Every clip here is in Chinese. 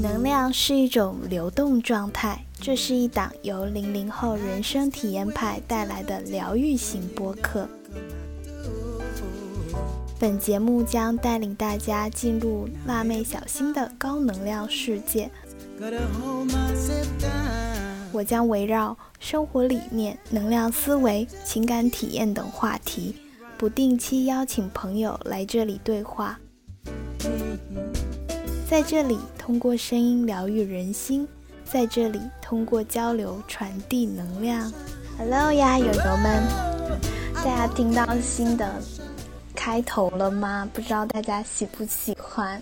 能量是一种流动状态，这是一档由零零后人生体验派带来的疗愈型播客。本节目将带领大家进入辣妹小新的高能量世界。我将围绕生活理念、能量思维、情感体验等话题，不定期邀请朋友来这里对话。在这里，通过声音疗愈人心；在这里，通过交流传递能量。Hello 呀，友友们，大家听到新的开头了吗？不知道大家喜不喜欢？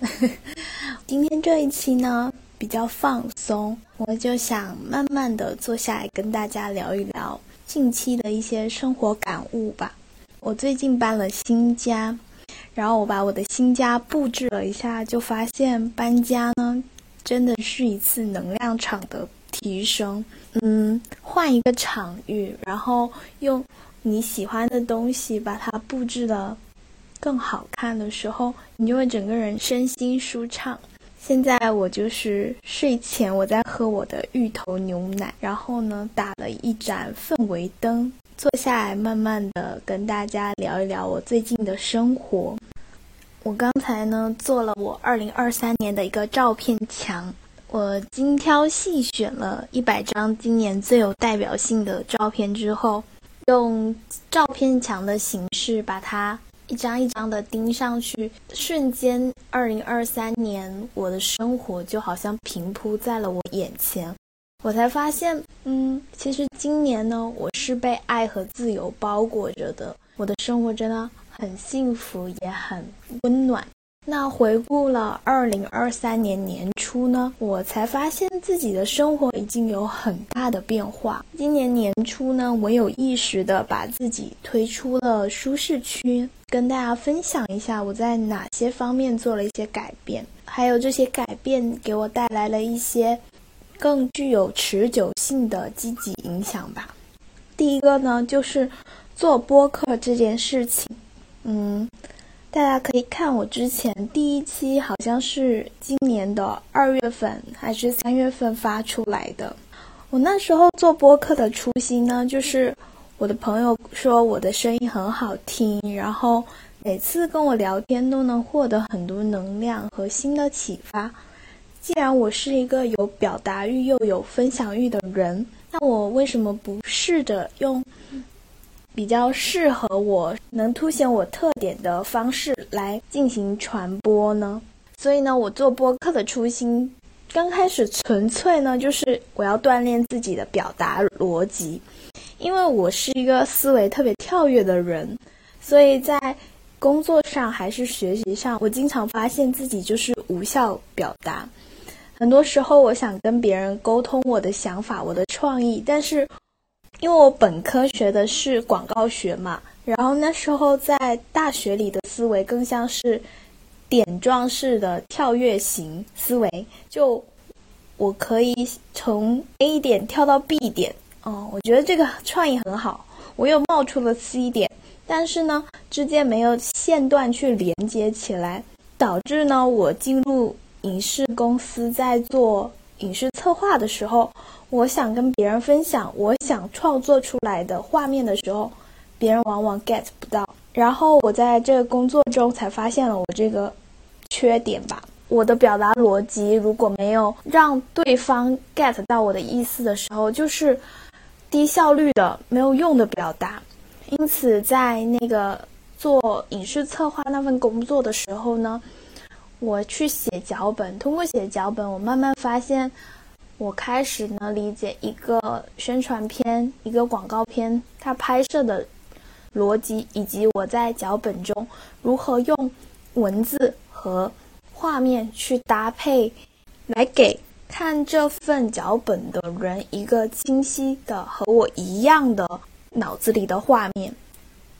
今天这一期呢，比较放松，我就想慢慢的坐下来跟大家聊一聊近期的一些生活感悟吧。我最近搬了新家。然后我把我的新家布置了一下，就发现搬家呢，真的是一次能量场的提升。嗯，换一个场域，然后用你喜欢的东西把它布置的更好看的时候，你就会整个人身心舒畅。现在我就是睡前我在喝我的芋头牛奶，然后呢打了一盏氛围灯。坐下来，慢慢的跟大家聊一聊我最近的生活。我刚才呢做了我二零二三年的一个照片墙，我精挑细选了一百张今年最有代表性的照片之后，用照片墙的形式把它一张一张的钉上去，瞬间二零二三年我的生活就好像平铺在了我眼前。我才发现，嗯，其实今年呢，我是被爱和自由包裹着的。我的生活真的很幸福，也很温暖。那回顾了二零二三年年初呢，我才发现自己的生活已经有很大的变化。今年年初呢，我有意识的把自己推出了舒适区，跟大家分享一下我在哪些方面做了一些改变，还有这些改变给我带来了一些。更具有持久性的积极影响吧。第一个呢，就是做播客这件事情。嗯，大家可以看我之前第一期，好像是今年的二月份还是三月份发出来的。我那时候做播客的初心呢，就是我的朋友说我的声音很好听，然后每次跟我聊天都能获得很多能量和新的启发。既然我是一个有表达欲又有分享欲的人，那我为什么不试着用比较适合我、能凸显我特点的方式来进行传播呢？所以呢，我做播客的初心，刚开始纯粹呢就是我要锻炼自己的表达逻辑，因为我是一个思维特别跳跃的人，所以在工作上还是学习上，我经常发现自己就是无效表达。很多时候，我想跟别人沟通我的想法、我的创意，但是因为我本科学的是广告学嘛，然后那时候在大学里的思维更像是点状式的跳跃型思维，就我可以从 A 点跳到 B 点，哦，我觉得这个创意很好，我又冒出了 C 点，但是呢，之间没有线段去连接起来，导致呢，我进入。影视公司在做影视策划的时候，我想跟别人分享我想创作出来的画面的时候，别人往往 get 不到。然后我在这个工作中才发现了我这个缺点吧。我的表达逻辑如果没有让对方 get 到我的意思的时候，就是低效率的、没有用的表达。因此，在那个做影视策划那份工作的时候呢。我去写脚本，通过写脚本，我慢慢发现，我开始能理解一个宣传片、一个广告片它拍摄的逻辑，以及我在脚本中如何用文字和画面去搭配，来给看这份脚本的人一个清晰的和我一样的脑子里的画面。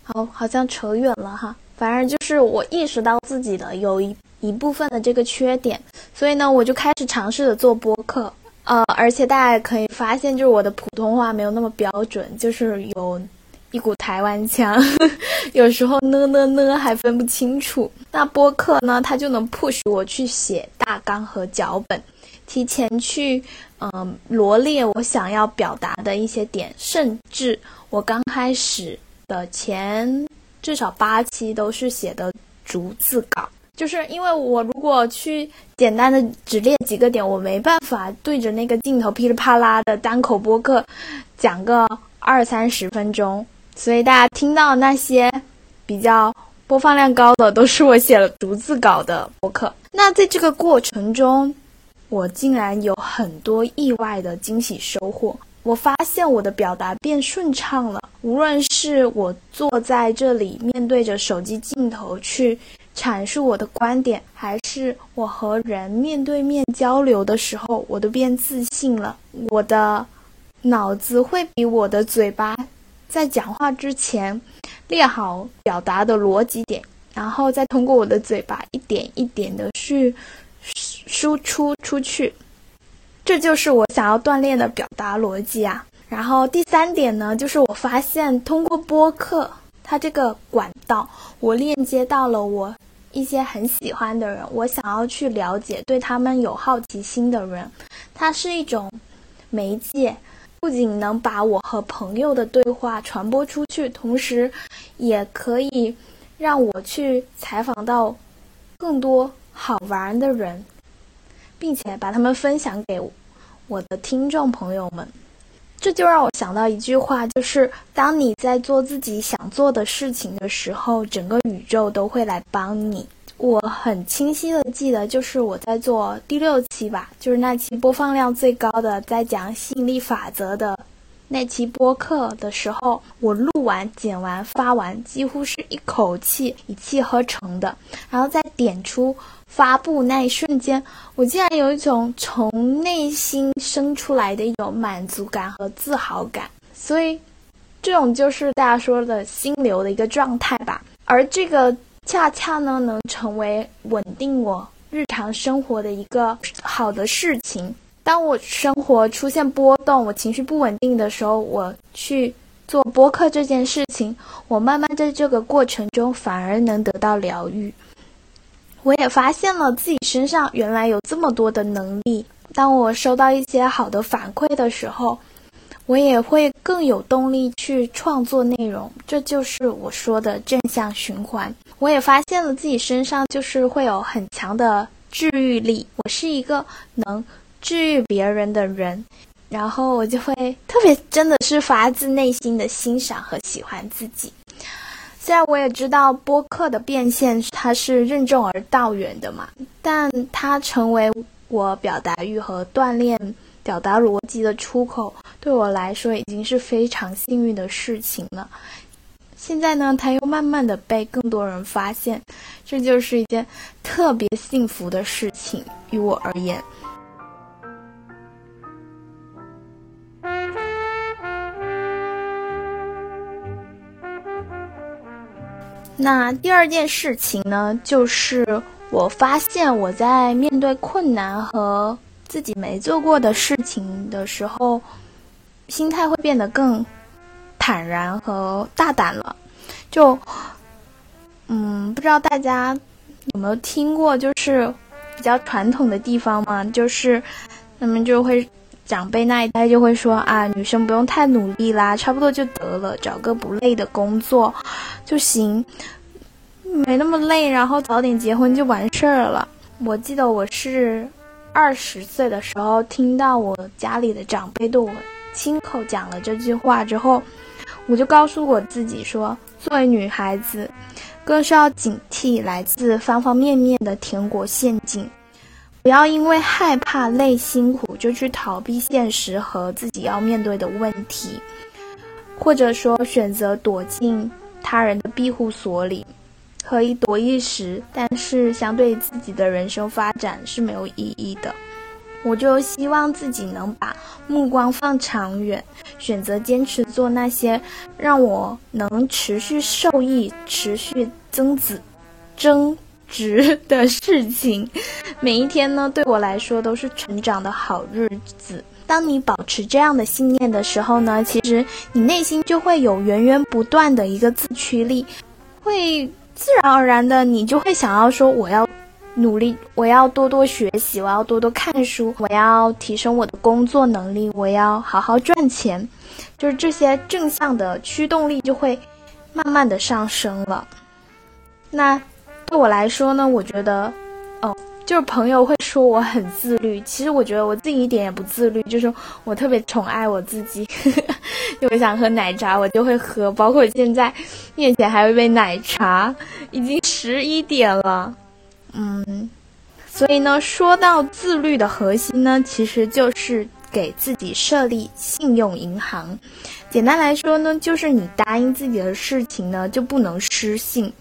好，好像扯远了哈。反正就是我意识到自己的有一一部分的这个缺点，所以呢，我就开始尝试着做播客。呃，而且大家可以发现，就是我的普通话没有那么标准，就是有一股台湾腔，有时候呢呢呢还分不清楚。那播客呢，它就能 push 我去写大纲和脚本，提前去嗯罗列我想要表达的一些点，甚至我刚开始的前至少八期都是写的逐字稿。就是因为我如果去简单的只列几个点，我没办法对着那个镜头噼里啪啦的单口播客讲个二三十分钟，所以大家听到那些比较播放量高的，都是我写了逐字稿的播客。那在这个过程中，我竟然有很多意外的惊喜收获。我发现我的表达变顺畅了，无论是我坐在这里面对着手机镜头去。阐述我的观点，还是我和人面对面交流的时候，我都变自信了。我的脑子会比我的嘴巴在讲话之前列好表达的逻辑点，然后再通过我的嘴巴一点一点的去输出出去。这就是我想要锻炼的表达逻辑啊。然后第三点呢，就是我发现通过播客。它这个管道，我链接到了我一些很喜欢的人，我想要去了解，对他们有好奇心的人。它是一种媒介，不仅能把我和朋友的对话传播出去，同时也可以让我去采访到更多好玩的人，并且把他们分享给我的听众朋友们。这就让我想到一句话，就是当你在做自己想做的事情的时候，整个宇宙都会来帮你。我很清晰的记得，就是我在做第六期吧，就是那期播放量最高的，在讲吸引力法则的那期播客的时候，我录完、剪完、发完，几乎是一口气一气呵成的，然后再点出。发布那一瞬间，我竟然有一种从内心生出来的一种满足感和自豪感，所以这种就是大家说的心流的一个状态吧。而这个恰恰呢，能成为稳定我日常生活的一个好的事情。当我生活出现波动，我情绪不稳定的时候，我去做播客这件事情，我慢慢在这个过程中反而能得到疗愈。我也发现了自己身上原来有这么多的能力。当我收到一些好的反馈的时候，我也会更有动力去创作内容。这就是我说的正向循环。我也发现了自己身上就是会有很强的治愈力。我是一个能治愈别人的人，然后我就会特别真的是发自内心的欣赏和喜欢自己。虽然我也知道播客的变现它是任重而道远的嘛，但它成为我表达欲和锻炼表达逻辑的出口，对我来说已经是非常幸运的事情了。现在呢，它又慢慢的被更多人发现，这就是一件特别幸福的事情，于我而言。那第二件事情呢，就是我发现我在面对困难和自己没做过的事情的时候，心态会变得更坦然和大胆了。就，嗯，不知道大家有没有听过，就是比较传统的地方嘛，就是他们就会长辈那一代就会说啊，女生不用太努力啦，差不多就得了，找个不累的工作。就行，没那么累，然后早点结婚就完事儿了。我记得我是二十岁的时候听到我家里的长辈对我亲口讲了这句话之后，我就告诉我自己说，作为女孩子，更是要警惕来自方方面面的甜果陷阱，不要因为害怕累辛苦就去逃避现实和自己要面对的问题，或者说选择躲进。他人的庇护所里，可以躲一时，但是相对自己的人生发展是没有意义的。我就希望自己能把目光放长远，选择坚持做那些让我能持续受益、持续增值、增值的事情。每一天呢，对我来说都是成长的好日子。当你保持这样的信念的时候呢，其实你内心就会有源源不断的一个自驱力，会自然而然的，你就会想要说，我要努力，我要多多学习，我要多多看书，我要提升我的工作能力，我要好好赚钱，就是这些正向的驱动力就会慢慢的上升了。那对我来说呢，我觉得，哦。就是朋友会说我很自律，其实我觉得我自己一点也不自律，就是我特别宠爱我自己，就我想喝奶茶我就会喝，包括现在面前还有一杯奶茶，已经十一点了，嗯，所以呢，说到自律的核心呢，其实就是给自己设立信用银行，简单来说呢，就是你答应自己的事情呢就不能失信。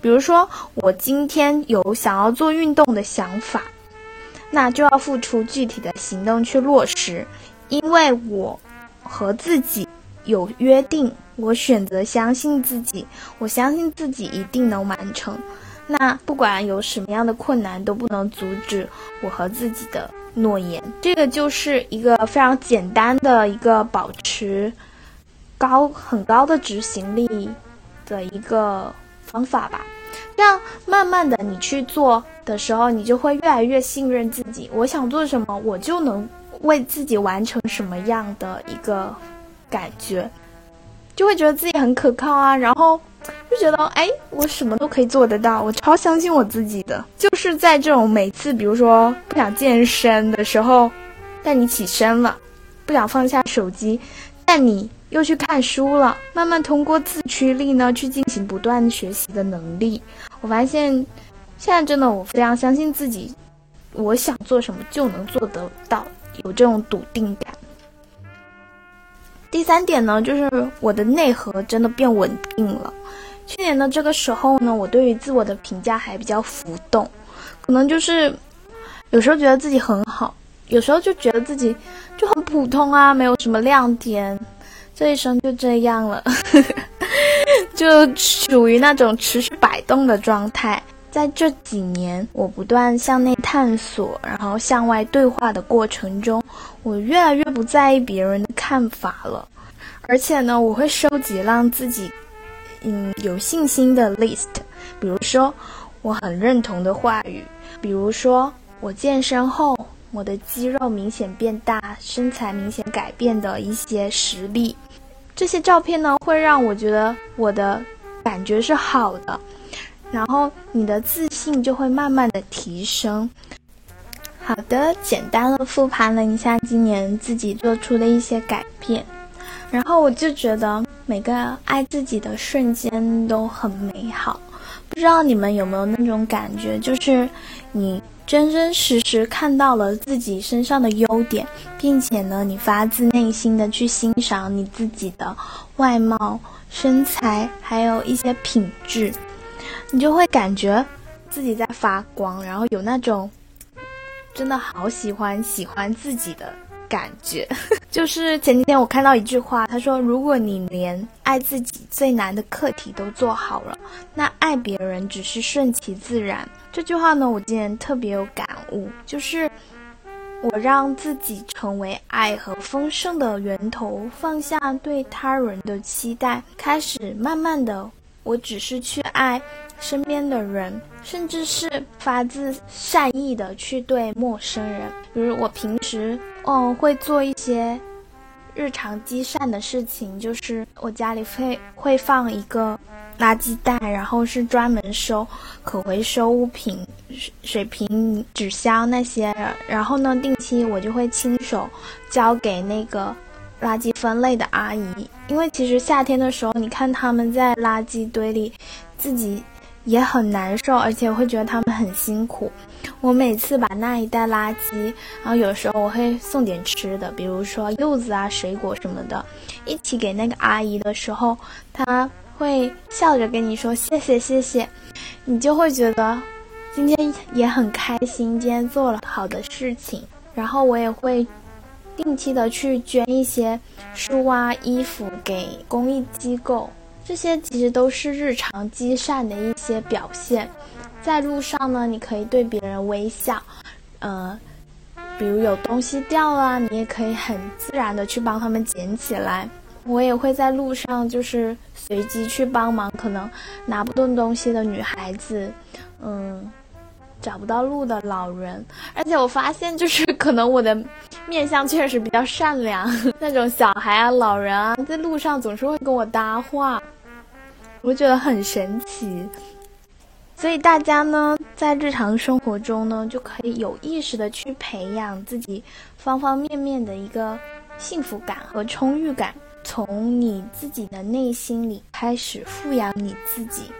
比如说，我今天有想要做运动的想法，那就要付出具体的行动去落实。因为我和自己有约定，我选择相信自己，我相信自己一定能完成。那不管有什么样的困难，都不能阻止我和自己的诺言。这个就是一个非常简单的一个保持高很高的执行力的一个。方法吧，这样慢慢的你去做的时候，你就会越来越信任自己。我想做什么，我就能为自己完成什么样的一个感觉，就会觉得自己很可靠啊。然后就觉得，哎，我什么都可以做得到，我超相信我自己的。就是在这种每次，比如说不想健身的时候，但你起身了，不想放下手机，但你。又去看书了，慢慢通过自驱力呢，去进行不断学习的能力。我发现，现在真的我非常相信自己，我想做什么就能做得到，有这种笃定感。第三点呢，就是我的内核真的变稳定了。去年的这个时候呢，我对于自我的评价还比较浮动，可能就是有时候觉得自己很好，有时候就觉得自己就很普通啊，没有什么亮点。这一生就这样了，就属于那种持续摆动的状态。在这几年，我不断向内探索，然后向外对话的过程中，我越来越不在意别人的看法了。而且呢，我会收集让自己嗯有信心的 list，比如说我很认同的话语，比如说我健身后。我的肌肉明显变大，身材明显改变的一些实例，这些照片呢，会让我觉得我的感觉是好的，然后你的自信就会慢慢的提升。好的，简单的复盘了一下今年自己做出的一些改变，然后我就觉得每个爱自己的瞬间都很美好。不知道你们有没有那种感觉，就是你。真真实实看到了自己身上的优点，并且呢，你发自内心的去欣赏你自己的外貌、身材，还有一些品质，你就会感觉自己在发光，然后有那种真的好喜欢喜欢自己的感觉。就是前几天我看到一句话，他说：“如果你连爱自己最难的课题都做好了，那爱别人只是顺其自然。”这句话呢，我今年特别有感悟，就是我让自己成为爱和丰盛的源头，放下对他人的期待，开始慢慢的，我只是去爱身边的人，甚至是发自善意的去对陌生人。比如我平时，嗯，会做一些日常积善的事情，就是我家里会会放一个。垃圾袋，然后是专门收可回收物品，水瓶、纸箱那些。然后呢，定期我就会亲手交给那个垃圾分类的阿姨，因为其实夏天的时候，你看他们在垃圾堆里，自己也很难受，而且会觉得他们很辛苦。我每次把那一袋垃圾，然后有时候我会送点吃的，比如说柚子啊、水果什么的，一起给那个阿姨的时候，她。会笑着跟你说谢谢谢谢，你就会觉得今天也很开心，今天做了好的事情。然后我也会定期的去捐一些书啊、衣服给公益机构，这些其实都是日常积善的一些表现。在路上呢，你可以对别人微笑，呃，比如有东西掉了，你也可以很自然的去帮他们捡起来。我也会在路上就是随机去帮忙，可能拿不动东西的女孩子，嗯。找不到路的老人，而且我发现，就是可能我的面相确实比较善良，那种小孩啊、老人啊，在路上总是会跟我搭话，我觉得很神奇。所以大家呢，在日常生活中呢，就可以有意识的去培养自己方方面面的一个幸福感和充裕感，从你自己的内心里开始富养你自己。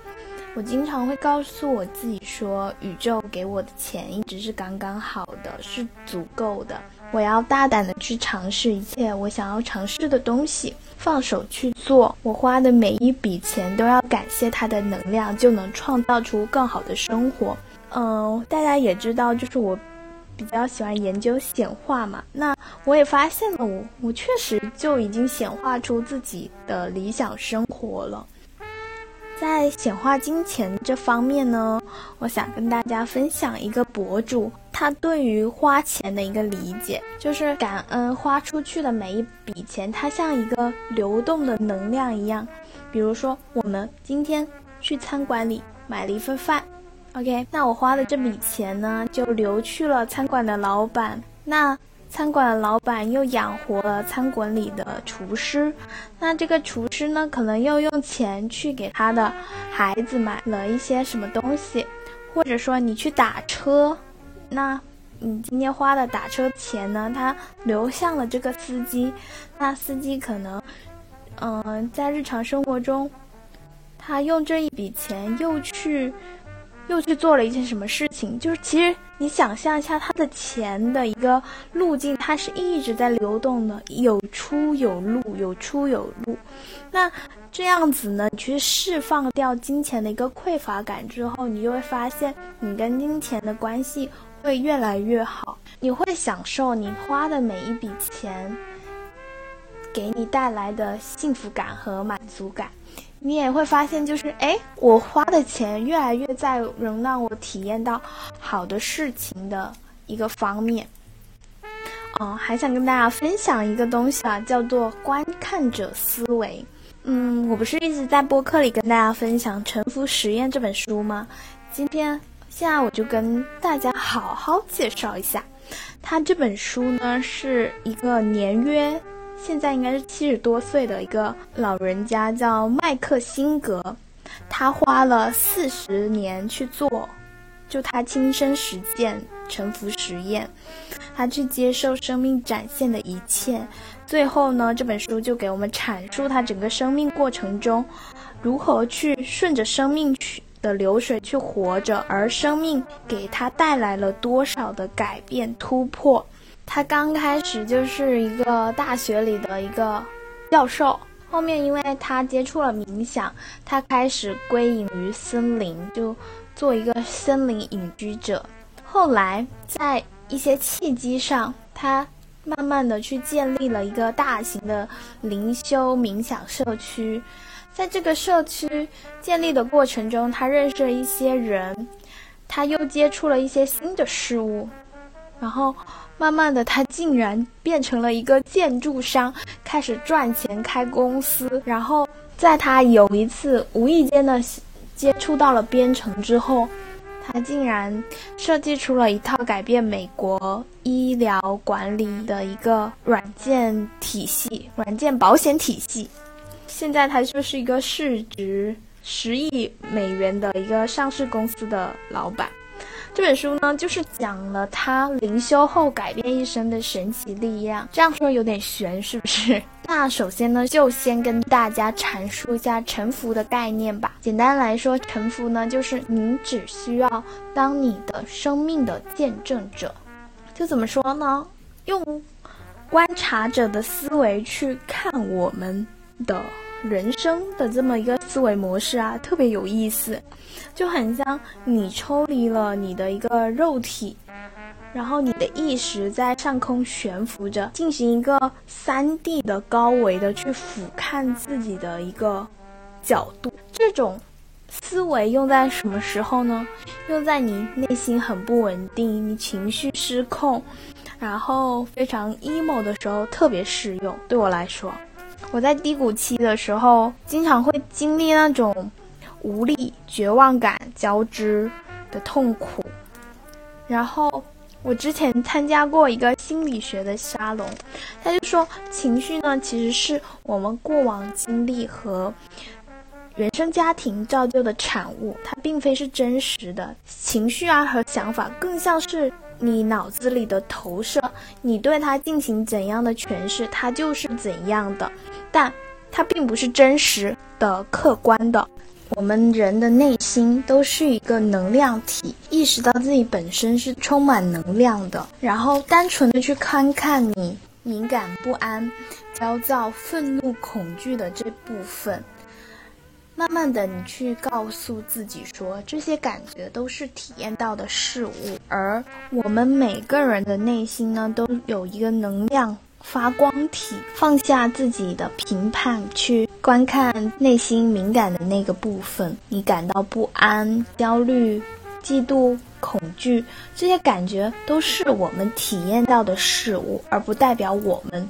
我经常会告诉我自己说，宇宙给我的钱一直是刚刚好的，是足够的。我要大胆的去尝试一切我想要尝试的东西，放手去做。我花的每一笔钱都要感谢它的能量，就能创造出更好的生活。嗯，大家也知道，就是我比较喜欢研究显化嘛。那我也发现了，我我确实就已经显化出自己的理想生活了。在显化金钱这方面呢，我想跟大家分享一个博主他对于花钱的一个理解，就是感恩花出去的每一笔钱，它像一个流动的能量一样。比如说，我们今天去餐馆里买了一份饭，OK，那我花的这笔钱呢，就流去了餐馆的老板。那餐馆的老板又养活了餐馆里的厨师，那这个厨师呢，可能又用钱去给他的孩子买了一些什么东西，或者说你去打车，那你今天花的打车钱呢，他流向了这个司机，那司机可能，嗯，在日常生活中，他用这一笔钱又去。又去做了一件什么事情？就是其实你想象一下，他的钱的一个路径，它是一直在流动的，有出有入，有出有入。那这样子呢，你去释放掉金钱的一个匮乏感之后，你就会发现，你跟金钱的关系会越来越好，你会享受你花的每一笔钱给你带来的幸福感和满足感。你也会发现，就是哎，我花的钱越来越在能让我体验到好的事情的一个方面。哦，还想跟大家分享一个东西啊，叫做观看者思维。嗯，我不是一直在播客里跟大家分享《沉浮实验》这本书吗？今天现在我就跟大家好好介绍一下，它这本书呢是一个年约。现在应该是七十多岁的一个老人家，叫麦克辛格，他花了四十年去做，就他亲身实践沉浮实验，他去接受生命展现的一切，最后呢，这本书就给我们阐述他整个生命过程中，如何去顺着生命去的流水去活着，而生命给他带来了多少的改变突破。他刚开始就是一个大学里的一个教授，后面因为他接触了冥想，他开始归隐于森林，就做一个森林隐居者。后来在一些契机上，他慢慢的去建立了一个大型的灵修冥想社区。在这个社区建立的过程中，他认识了一些人，他又接触了一些新的事物，然后。慢慢的，他竟然变成了一个建筑商，开始赚钱开公司。然后，在他有一次无意间的接触到了编程之后，他竟然设计出了一套改变美国医疗管理的一个软件体系、软件保险体系。现在他就是一个市值十亿美元的一个上市公司的老板。这本书呢，就是讲了他灵修后改变一生的神奇力量。这样说有点悬，是不是？那首先呢，就先跟大家阐述一下沉浮的概念吧。简单来说，沉浮呢，就是你只需要当你的生命的见证者。就怎么说呢？用观察者的思维去看我们的。人生的这么一个思维模式啊，特别有意思，就很像你抽离了你的一个肉体，然后你的意识在上空悬浮着，进行一个三 D 的高维的去俯瞰自己的一个角度。这种思维用在什么时候呢？用在你内心很不稳定、你情绪失控，然后非常 emo 的时候特别适用。对我来说，我在低谷期的时候，经常会经历那种无力、绝望感交织的痛苦。然后我之前参加过一个心理学的沙龙，他就说，情绪呢其实是我们过往经历和。原生家庭造就的产物，它并非是真实的情绪啊和想法，更像是你脑子里的投射。你对它进行怎样的诠释，它就是怎样的，但它并不是真实的、客观的。我们人的内心都是一个能量体，意识到自己本身是充满能量的，然后单纯的去看看你敏感、不安、焦躁、愤怒、恐惧的这部分。慢慢的，你去告诉自己说，这些感觉都是体验到的事物，而我们每个人的内心呢，都有一个能量发光体。放下自己的评判，去观看内心敏感的那个部分。你感到不安、焦虑、嫉妒、恐惧，这些感觉都是我们体验到的事物，而不代表我们。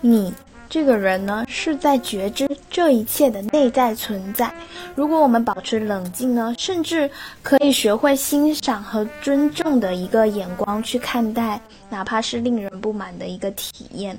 你。这个人呢，是在觉知这一切的内在存在。如果我们保持冷静呢，甚至可以学会欣赏和尊重的一个眼光去看待，哪怕是令人不满的一个体验。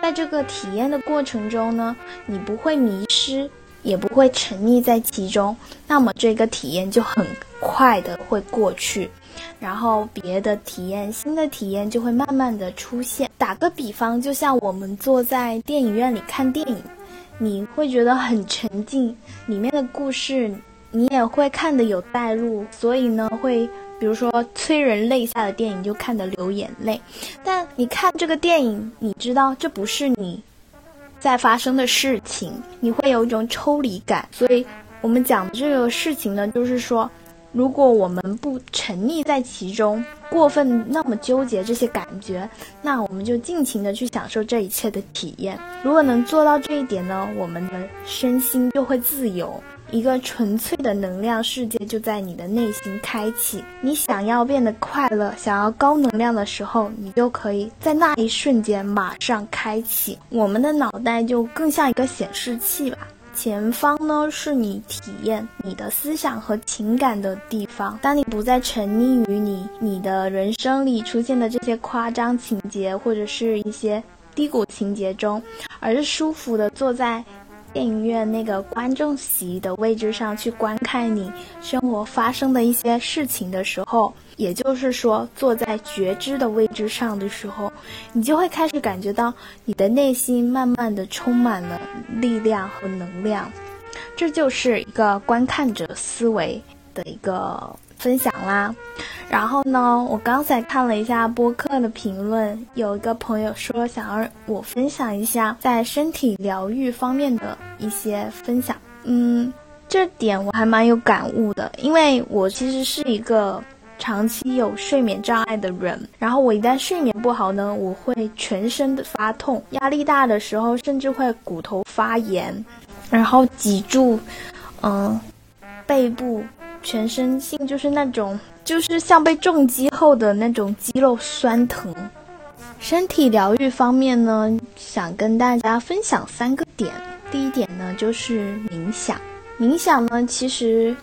在这个体验的过程中呢，你不会迷失，也不会沉溺在其中，那么这个体验就很快的会过去。然后别的体验，新的体验就会慢慢的出现。打个比方，就像我们坐在电影院里看电影，你会觉得很沉浸，里面的故事你也会看得有带入，所以呢，会比如说催人泪下的电影就看得流眼泪。但你看这个电影，你知道这不是你在发生的事情，你会有一种抽离感。所以我们讲这个事情呢，就是说。如果我们不沉溺在其中，过分那么纠结这些感觉，那我们就尽情的去享受这一切的体验。如果能做到这一点呢，我们的身心就会自由，一个纯粹的能量世界就在你的内心开启。你想要变得快乐，想要高能量的时候，你就可以在那一瞬间马上开启。我们的脑袋就更像一个显示器吧。前方呢，是你体验你的思想和情感的地方。当你不再沉溺于你你的人生里出现的这些夸张情节或者是一些低谷情节中，而是舒服的坐在。电影院那个观众席的位置上去观看你生活发生的一些事情的时候，也就是说坐在觉知的位置上的时候，你就会开始感觉到你的内心慢慢的充满了力量和能量，这就是一个观看者思维的一个。分享啦，然后呢，我刚才看了一下播客的评论，有一个朋友说想让我分享一下在身体疗愈方面的一些分享。嗯，这点我还蛮有感悟的，因为我其实是一个长期有睡眠障碍的人，然后我一旦睡眠不好呢，我会全身的发痛，压力大的时候甚至会骨头发炎，然后脊柱，嗯，背部。全身性就是那种，就是像被重击后的那种肌肉酸疼。身体疗愈方面呢，想跟大家分享三个点。第一点呢，就是冥想。冥想呢，其实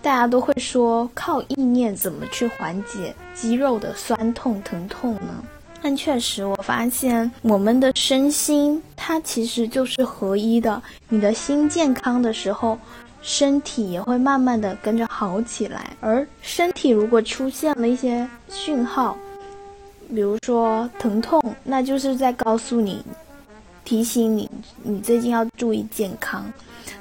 大家都会说靠意念怎么去缓解肌肉的酸痛疼痛呢？但确实，我发现我们的身心它其实就是合一的。你的心健康的时候。身体也会慢慢的跟着好起来，而身体如果出现了一些讯号，比如说疼痛，那就是在告诉你，提醒你，你最近要注意健康。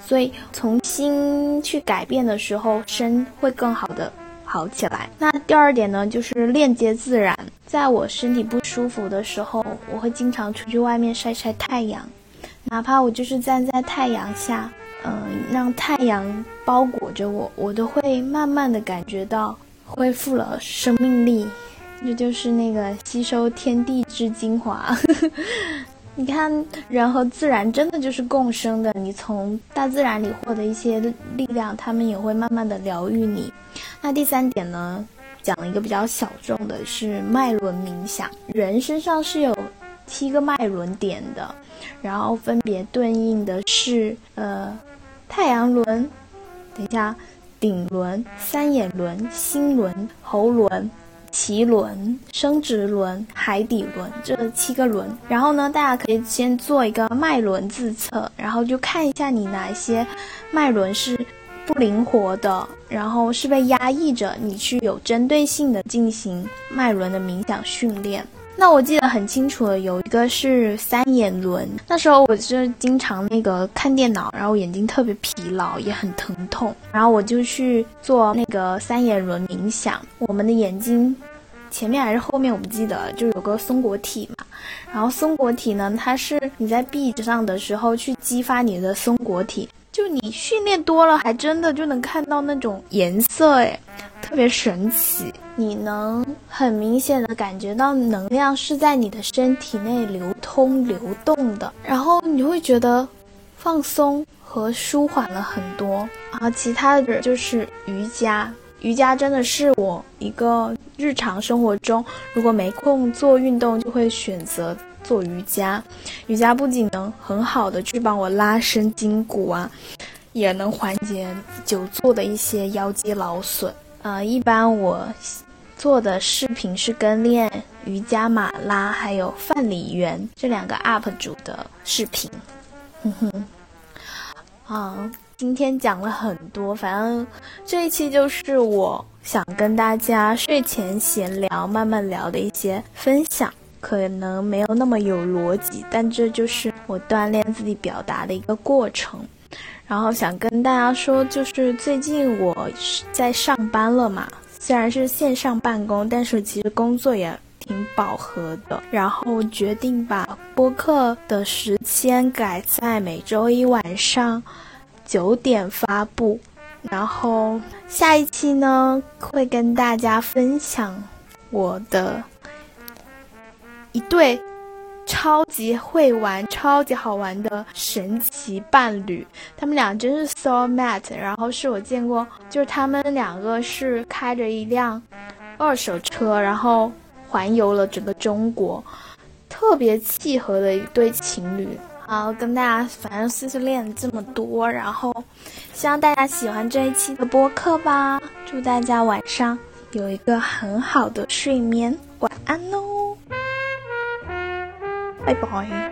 所以从心去改变的时候，身会更好的好起来。那第二点呢，就是链接自然。在我身体不舒服的时候，我会经常出去外面晒晒太阳，哪怕我就是站在太阳下。嗯，让太阳包裹着我，我都会慢慢的感觉到恢复了生命力。这就是那个吸收天地之精华。你看，人和自然真的就是共生的。你从大自然里获得一些力量，他们也会慢慢的疗愈你。那第三点呢，讲了一个比较小众的，是脉轮冥想。人身上是有七个脉轮点的，然后分别对应的是呃太阳轮，等一下，顶轮、三眼轮、心轮、喉轮。脐轮、生殖轮、海底轮这七个轮，然后呢，大家可以先做一个脉轮自测，然后就看一下你哪一些脉轮是不灵活的，然后是被压抑着，你去有针对性的进行脉轮的冥想训练。那我记得很清楚的，有一个是三眼轮。那时候我就经常那个看电脑，然后眼睛特别疲劳，也很疼痛，然后我就去做那个三眼轮冥想。我们的眼睛前面还是后面我不记得，就有个松果体嘛。然后松果体呢，它是你在壁纸上的时候去激发你的松果体，就你训练多了，还真的就能看到那种颜色，诶，特别神奇。你能很明显的感觉到能量是在你的身体内流通流动的，然后你会觉得放松和舒缓了很多。然后其他的就是瑜伽，瑜伽真的是我一个日常生活中如果没空做运动，就会选择做瑜伽。瑜伽不仅能很好的去帮我拉伸筋骨啊，也能缓解久坐的一些腰肌劳损。呃，一般我。做的视频是跟练瑜伽马拉还有范里媛这两个 UP 主的视频，哼哼，啊，今天讲了很多，反正这一期就是我想跟大家睡前闲聊、慢慢聊的一些分享，可能没有那么有逻辑，但这就是我锻炼自己表达的一个过程。然后想跟大家说，就是最近我在上班了嘛。虽然是线上办公，但是其实工作也挺饱和的。然后决定把播客的时间改在每周一晚上九点发布。然后下一期呢，会跟大家分享我的一对。超级会玩、超级好玩的神奇伴侣，他们俩真是 so mate。然后是我见过，就是他们两个是开着一辆二手车，然后环游了整个中国，特别契合的一对情侣。好，跟大家反正碎碎念这么多，然后希望大家喜欢这一期的播客吧。祝大家晚上有一个很好的睡眠，晚安喽。Bye bye.